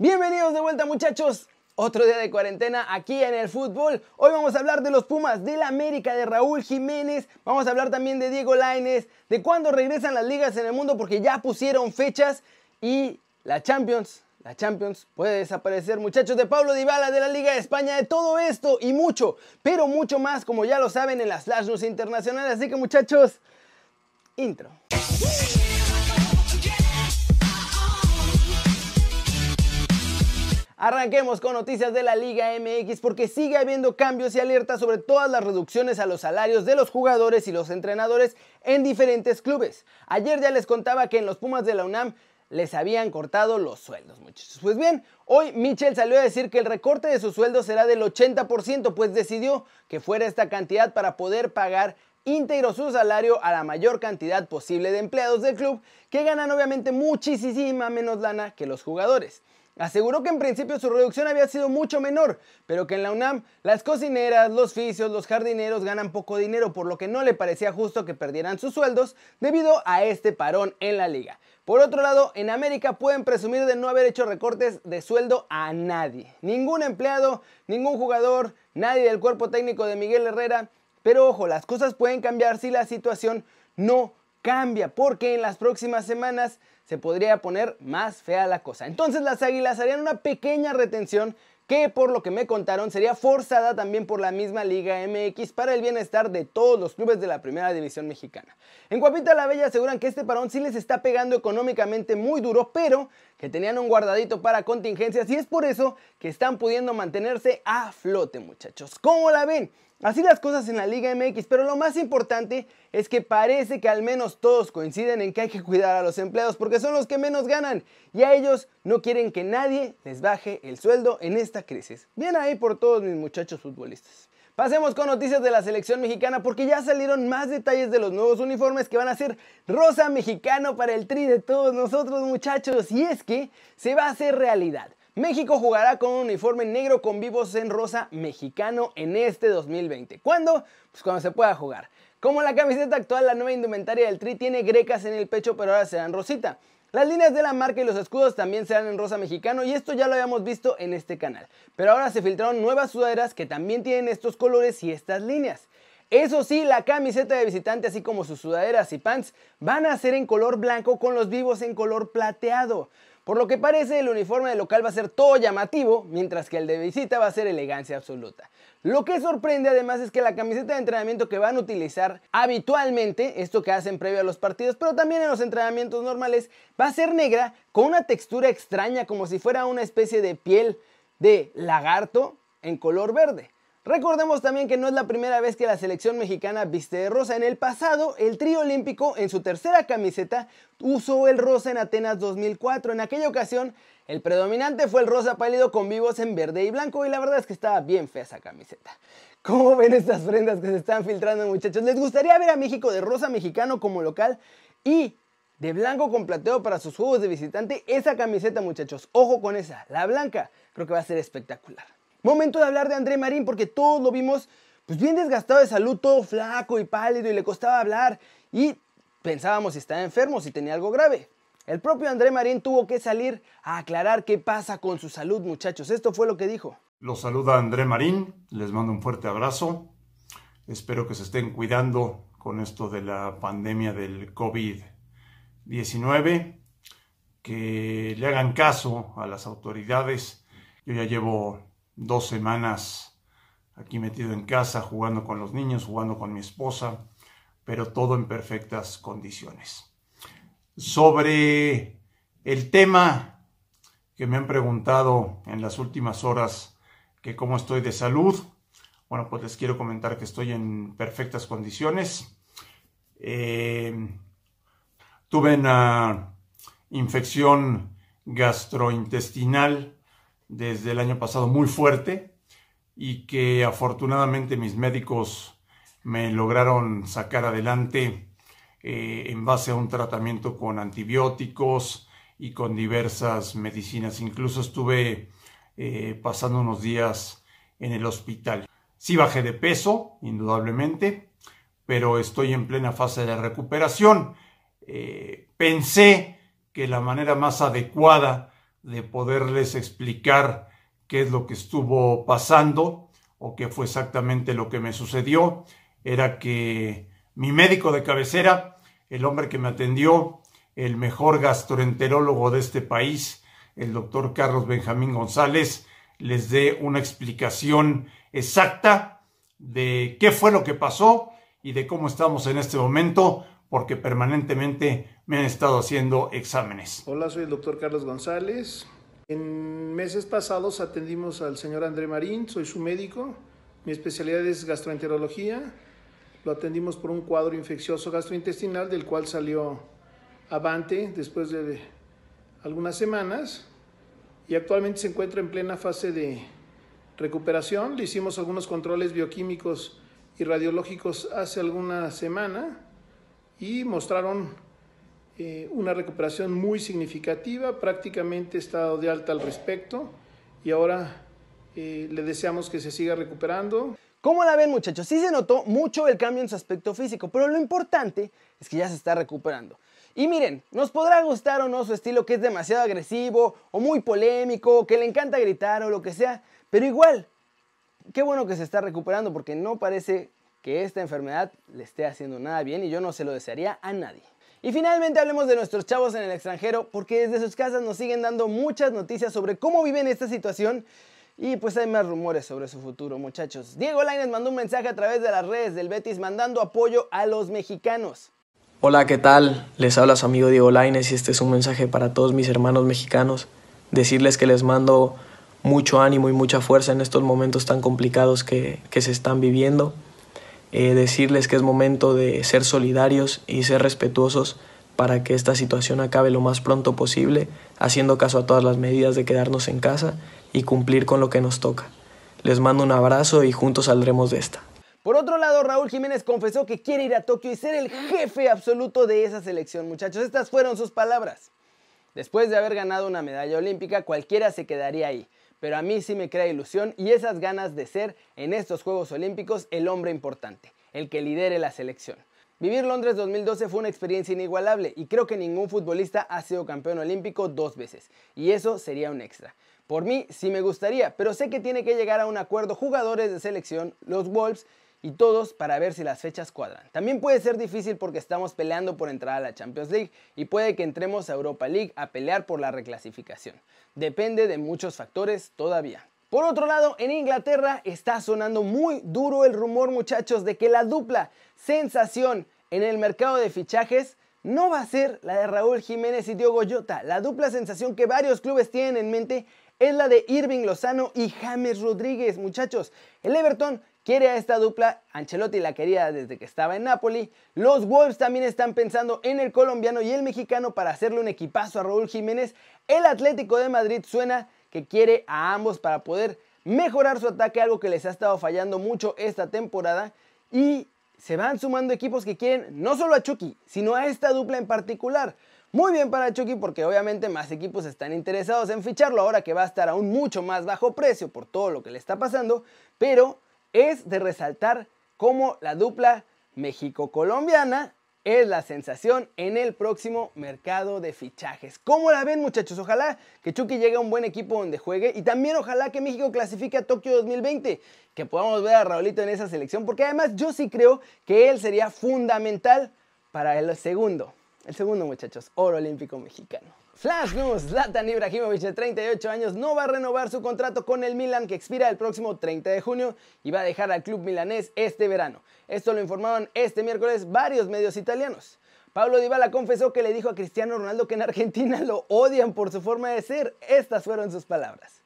Bienvenidos de vuelta muchachos. Otro día de cuarentena aquí en el fútbol. Hoy vamos a hablar de los Pumas, del América, de Raúl Jiménez. Vamos a hablar también de Diego Laines, de cuándo regresan las ligas en el mundo porque ya pusieron fechas. Y la Champions, la Champions puede desaparecer, muchachos, de Pablo Dybala, de la Liga de España, de todo esto y mucho, pero mucho más, como ya lo saben en las Flash News internacionales. Así que muchachos, intro. Arranquemos con noticias de la Liga MX porque sigue habiendo cambios y alertas sobre todas las reducciones a los salarios de los jugadores y los entrenadores en diferentes clubes. Ayer ya les contaba que en los Pumas de la UNAM les habían cortado los sueldos, muchachos. Pues bien, hoy Michel salió a decir que el recorte de su sueldo será del 80%, pues decidió que fuera esta cantidad para poder pagar íntegro su salario a la mayor cantidad posible de empleados del club que ganan obviamente muchísima menos lana que los jugadores. Aseguró que en principio su reducción había sido mucho menor, pero que en la UNAM las cocineras, los fisios, los jardineros ganan poco dinero, por lo que no le parecía justo que perdieran sus sueldos debido a este parón en la liga. Por otro lado, en América pueden presumir de no haber hecho recortes de sueldo a nadie. Ningún empleado, ningún jugador, nadie del cuerpo técnico de Miguel Herrera. Pero ojo, las cosas pueden cambiar si la situación no cambia, porque en las próximas semanas se podría poner más fea la cosa. Entonces las Águilas harían una pequeña retención que por lo que me contaron sería forzada también por la misma Liga MX para el bienestar de todos los clubes de la primera división mexicana. En Guapita la Bella aseguran que este parón sí les está pegando económicamente muy duro, pero que tenían un guardadito para contingencias y es por eso que están pudiendo mantenerse a flote muchachos. ¿Cómo la ven? Así las cosas en la Liga MX, pero lo más importante es que parece que al menos todos coinciden en que hay que cuidar a los empleados porque son los que menos ganan y a ellos no quieren que nadie les baje el sueldo en esta crisis. Bien ahí por todos mis muchachos futbolistas. Pasemos con noticias de la selección mexicana porque ya salieron más detalles de los nuevos uniformes que van a ser rosa mexicano para el tri de todos nosotros muchachos y es que se va a hacer realidad. México jugará con un uniforme negro con vivos en rosa mexicano en este 2020. ¿Cuándo? Pues cuando se pueda jugar. Como la camiseta actual, la nueva indumentaria del Tri tiene grecas en el pecho, pero ahora serán rosita. Las líneas de la marca y los escudos también serán en rosa mexicano y esto ya lo habíamos visto en este canal. Pero ahora se filtraron nuevas sudaderas que también tienen estos colores y estas líneas. Eso sí, la camiseta de visitante así como sus sudaderas y pants van a ser en color blanco con los vivos en color plateado. Por lo que parece, el uniforme de local va a ser todo llamativo, mientras que el de visita va a ser elegancia absoluta. Lo que sorprende además es que la camiseta de entrenamiento que van a utilizar habitualmente, esto que hacen previo a los partidos, pero también en los entrenamientos normales, va a ser negra con una textura extraña como si fuera una especie de piel de lagarto en color verde. Recordemos también que no es la primera vez que la selección mexicana viste de rosa. En el pasado, el trío olímpico en su tercera camiseta usó el rosa en Atenas 2004. En aquella ocasión, el predominante fue el rosa pálido con vivos en verde y blanco y la verdad es que estaba bien fea esa camiseta. ¿Cómo ven estas prendas que se están filtrando muchachos? ¿Les gustaría ver a México de rosa mexicano como local y de blanco con plateo para sus juegos de visitante? Esa camiseta muchachos, ojo con esa, la blanca, creo que va a ser espectacular. Momento de hablar de André Marín porque todos lo vimos pues bien desgastado de salud, todo flaco y pálido y le costaba hablar y pensábamos si estaba enfermo, si tenía algo grave. El propio André Marín tuvo que salir a aclarar qué pasa con su salud, muchachos. Esto fue lo que dijo. Los saluda André Marín, les mando un fuerte abrazo. Espero que se estén cuidando con esto de la pandemia del COVID-19, que le hagan caso a las autoridades. Yo ya llevo dos semanas aquí metido en casa, jugando con los niños, jugando con mi esposa, pero todo en perfectas condiciones. Sobre el tema que me han preguntado en las últimas horas, que cómo estoy de salud, bueno, pues les quiero comentar que estoy en perfectas condiciones. Eh, tuve una infección gastrointestinal desde el año pasado muy fuerte y que afortunadamente mis médicos me lograron sacar adelante eh, en base a un tratamiento con antibióticos y con diversas medicinas. Incluso estuve eh, pasando unos días en el hospital. Sí bajé de peso, indudablemente, pero estoy en plena fase de recuperación. Eh, pensé que la manera más adecuada de poderles explicar qué es lo que estuvo pasando o qué fue exactamente lo que me sucedió. Era que mi médico de cabecera, el hombre que me atendió, el mejor gastroenterólogo de este país, el doctor Carlos Benjamín González, les dé una explicación exacta de qué fue lo que pasó y de cómo estamos en este momento, porque permanentemente me han estado haciendo exámenes. Hola, soy el doctor Carlos González. En meses pasados atendimos al señor André Marín, soy su médico. Mi especialidad es gastroenterología. Lo atendimos por un cuadro infeccioso gastrointestinal del cual salió avante después de algunas semanas y actualmente se encuentra en plena fase de recuperación. Le hicimos algunos controles bioquímicos y radiológicos hace alguna semana y mostraron eh, una recuperación muy significativa, prácticamente estado de alta al respecto y ahora eh, le deseamos que se siga recuperando. ¿Cómo la ven muchachos? Sí se notó mucho el cambio en su aspecto físico, pero lo importante es que ya se está recuperando. Y miren, nos podrá gustar o no su estilo que es demasiado agresivo o muy polémico, que le encanta gritar o lo que sea, pero igual, qué bueno que se está recuperando porque no parece que esta enfermedad le esté haciendo nada bien y yo no se lo desearía a nadie. Y finalmente hablemos de nuestros chavos en el extranjero porque desde sus casas nos siguen dando muchas noticias sobre cómo viven esta situación y pues hay más rumores sobre su futuro, muchachos. Diego Lainez mandó un mensaje a través de las redes del Betis mandando apoyo a los mexicanos. Hola, ¿qué tal? Les habla su amigo Diego Lainez y este es un mensaje para todos mis hermanos mexicanos. Decirles que les mando mucho ánimo y mucha fuerza en estos momentos tan complicados que, se están viviendo. Eh, decirles que es momento de ser solidarios y ser respetuosos para que esta situación acabe lo más pronto posible, haciendo caso a todas las medidas de quedarnos en casa y cumplir con lo que nos toca. Les mando un abrazo y juntos saldremos de esta. Por otro lado, Raúl Jiménez confesó que quiere ir a Tokio y ser el jefe absoluto de esa selección, muchachos. Estas fueron sus palabras. Después de haber ganado una medalla olímpica, cualquiera se quedaría ahí. Pero a mí sí me crea ilusión y esas ganas de ser en estos Juegos Olímpicos el hombre importante, el que lidere la selección. Vivir Londres 2012 fue una experiencia inigualable y creo que ningún futbolista ha sido campeón olímpico dos veces. Y eso sería un extra. Por mí sí me gustaría, pero sé que tiene que llegar a un acuerdo jugadores de selección, los Wolves y todos para ver si las fechas cuadran. También puede ser difícil porque estamos peleando por entrar a la Champions League y puede que entremos a Europa League a pelear por la reclasificación. Depende de muchos factores todavía. Por otro lado, en Inglaterra está sonando muy duro el rumor, muchachos, de que la dupla sensación en el mercado de fichajes no va a ser la de Raúl Jiménez y Diogo Jota. La dupla sensación que varios clubes tienen en mente es la de Irving Lozano y James Rodríguez, muchachos. El Everton quiere a esta dupla, Ancelotti la quería desde que estaba en Napoli. Los Wolves también están pensando en el colombiano y el mexicano para hacerle un equipazo a Raúl Jiménez. El Atlético de Madrid suena que quiere a ambos para poder mejorar su ataque, algo que les ha estado fallando mucho esta temporada. Y se van sumando equipos que quieren no solo a Chucky, sino a esta dupla en particular. Muy bien para Chucky porque obviamente más equipos están interesados en ficharlo ahora que va a estar a un mucho más bajo precio por todo lo que le está pasando, pero es de resaltar cómo la dupla México-colombiana es la sensación en el próximo mercado de fichajes. ¿Cómo la ven muchachos? Ojalá que Chucky llegue a un buen equipo donde juegue y también ojalá que México clasifique a Tokio 2020, que podamos ver a Raulito en esa selección, porque además yo sí creo que él sería fundamental para el segundo, el segundo muchachos, oro olímpico mexicano. Flash News, Zlatan Ibrahimovic de 38 años no va a renovar su contrato con el Milan que expira el próximo 30 de junio y va a dejar al club milanés este verano. Esto lo informaron este miércoles varios medios italianos. Pablo Dybala confesó que le dijo a Cristiano Ronaldo que en Argentina lo odian por su forma de ser. Estas fueron sus palabras.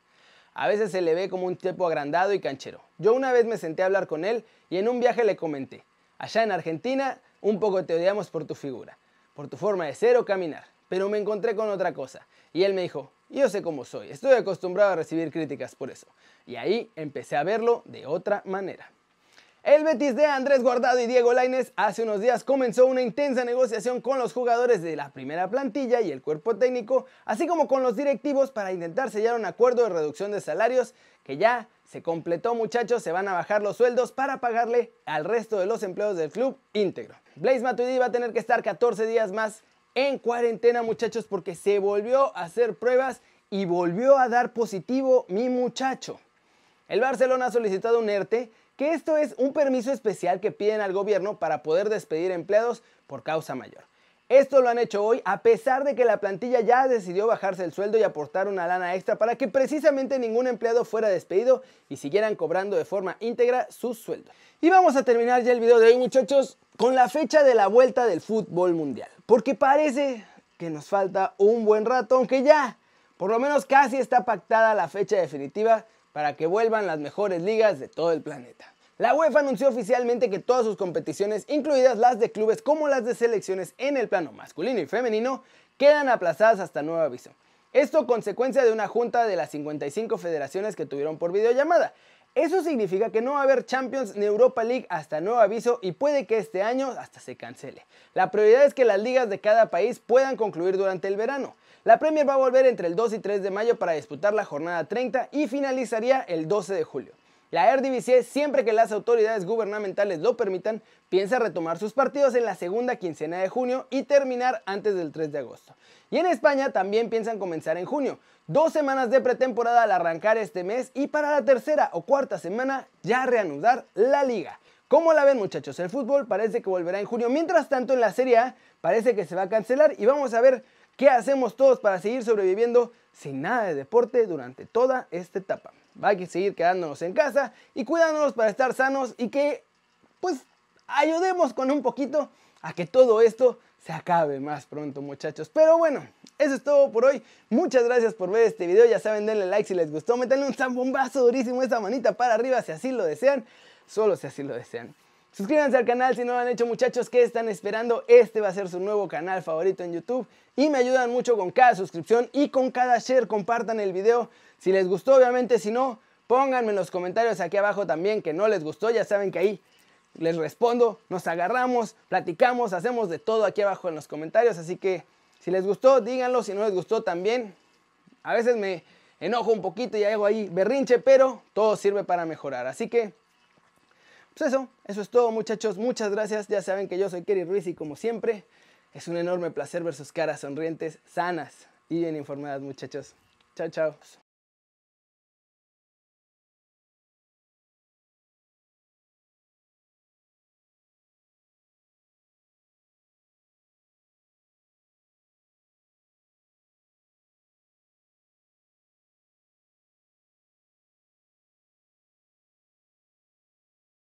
A veces se le ve como un tipo agrandado y canchero. Yo una vez me senté a hablar con él y en un viaje le comenté, allá en Argentina un poco te odiamos por tu figura, por tu forma de ser o caminar pero me encontré con otra cosa. Y él me dijo, yo sé cómo soy, estoy acostumbrado a recibir críticas por eso. Y ahí empecé a verlo de otra manera. El Betis de Andrés Guardado y Diego Lainez hace unos días comenzó una intensa negociación con los jugadores de la primera plantilla y el cuerpo técnico, así como con los directivos para intentar sellar un acuerdo de reducción de salarios que ya se completó muchachos, se van a bajar los sueldos para pagarle al resto de los empleados del club íntegro. Blaise Matuidi va a tener que estar 14 días más en cuarentena muchachos porque se volvió a hacer pruebas y volvió a dar positivo mi muchacho. El Barcelona ha solicitado un ERTE, que esto es un permiso especial que piden al gobierno para poder despedir empleados por causa mayor. Esto lo han hecho hoy a pesar de que la plantilla ya decidió bajarse el sueldo y aportar una lana extra para que precisamente ningún empleado fuera despedido y siguieran cobrando de forma íntegra sus sueldos. Y vamos a terminar ya el video de hoy muchachos con la fecha de la vuelta del fútbol mundial. Porque parece que nos falta un buen rato, aunque ya por lo menos casi está pactada la fecha definitiva para que vuelvan las mejores ligas de todo el planeta. La UEFA anunció oficialmente que todas sus competiciones, incluidas las de clubes como las de selecciones en el plano masculino y femenino, quedan aplazadas hasta nuevo aviso. Esto consecuencia de una junta de las 55 federaciones que tuvieron por videollamada. Eso significa que no va a haber Champions ni Europa League hasta nuevo aviso y puede que este año hasta se cancele. La prioridad es que las ligas de cada país puedan concluir durante el verano. La Premier va a volver entre el 2 y 3 de mayo para disputar la jornada 30 y finalizaría el 12 de julio. La Eredivisie, siempre que las autoridades gubernamentales lo permitan, piensa retomar sus partidos en la segunda quincena de junio y terminar antes del 3 de agosto. Y en España también piensan comenzar en junio, dos semanas de pretemporada al arrancar este mes y para la tercera o cuarta semana ya reanudar la liga. ¿Cómo la ven muchachos? El fútbol parece que volverá en junio, mientras tanto en la Serie A parece que se va a cancelar y vamos a ver qué hacemos todos para seguir sobreviviendo sin nada de deporte durante toda esta etapa. Hay que seguir quedándonos en casa y cuidándonos para estar sanos y que, pues, ayudemos con un poquito a que todo esto se acabe más pronto, muchachos. Pero bueno, eso es todo por hoy. Muchas gracias por ver este video. Ya saben, denle like si les gustó. Métanle un zambombazo durísimo, esa manita para arriba si así lo desean. Solo si así lo desean. Suscríbanse al canal si no lo han hecho muchachos, ¿qué están esperando? Este va a ser su nuevo canal favorito en YouTube y me ayudan mucho con cada suscripción y con cada share, compartan el video. Si les gustó, obviamente, si no, pónganme en los comentarios aquí abajo también que no les gustó, ya saben que ahí les respondo, nos agarramos, platicamos, hacemos de todo aquí abajo en los comentarios, así que si les gustó, díganlo, si no les gustó también. A veces me enojo un poquito y hago ahí berrinche, pero todo sirve para mejorar, así que pues eso, eso es todo muchachos, muchas gracias, ya saben que yo soy Kerry Ruiz y como siempre, es un enorme placer ver sus caras sonrientes, sanas y bien informadas muchachos. Chao, chao.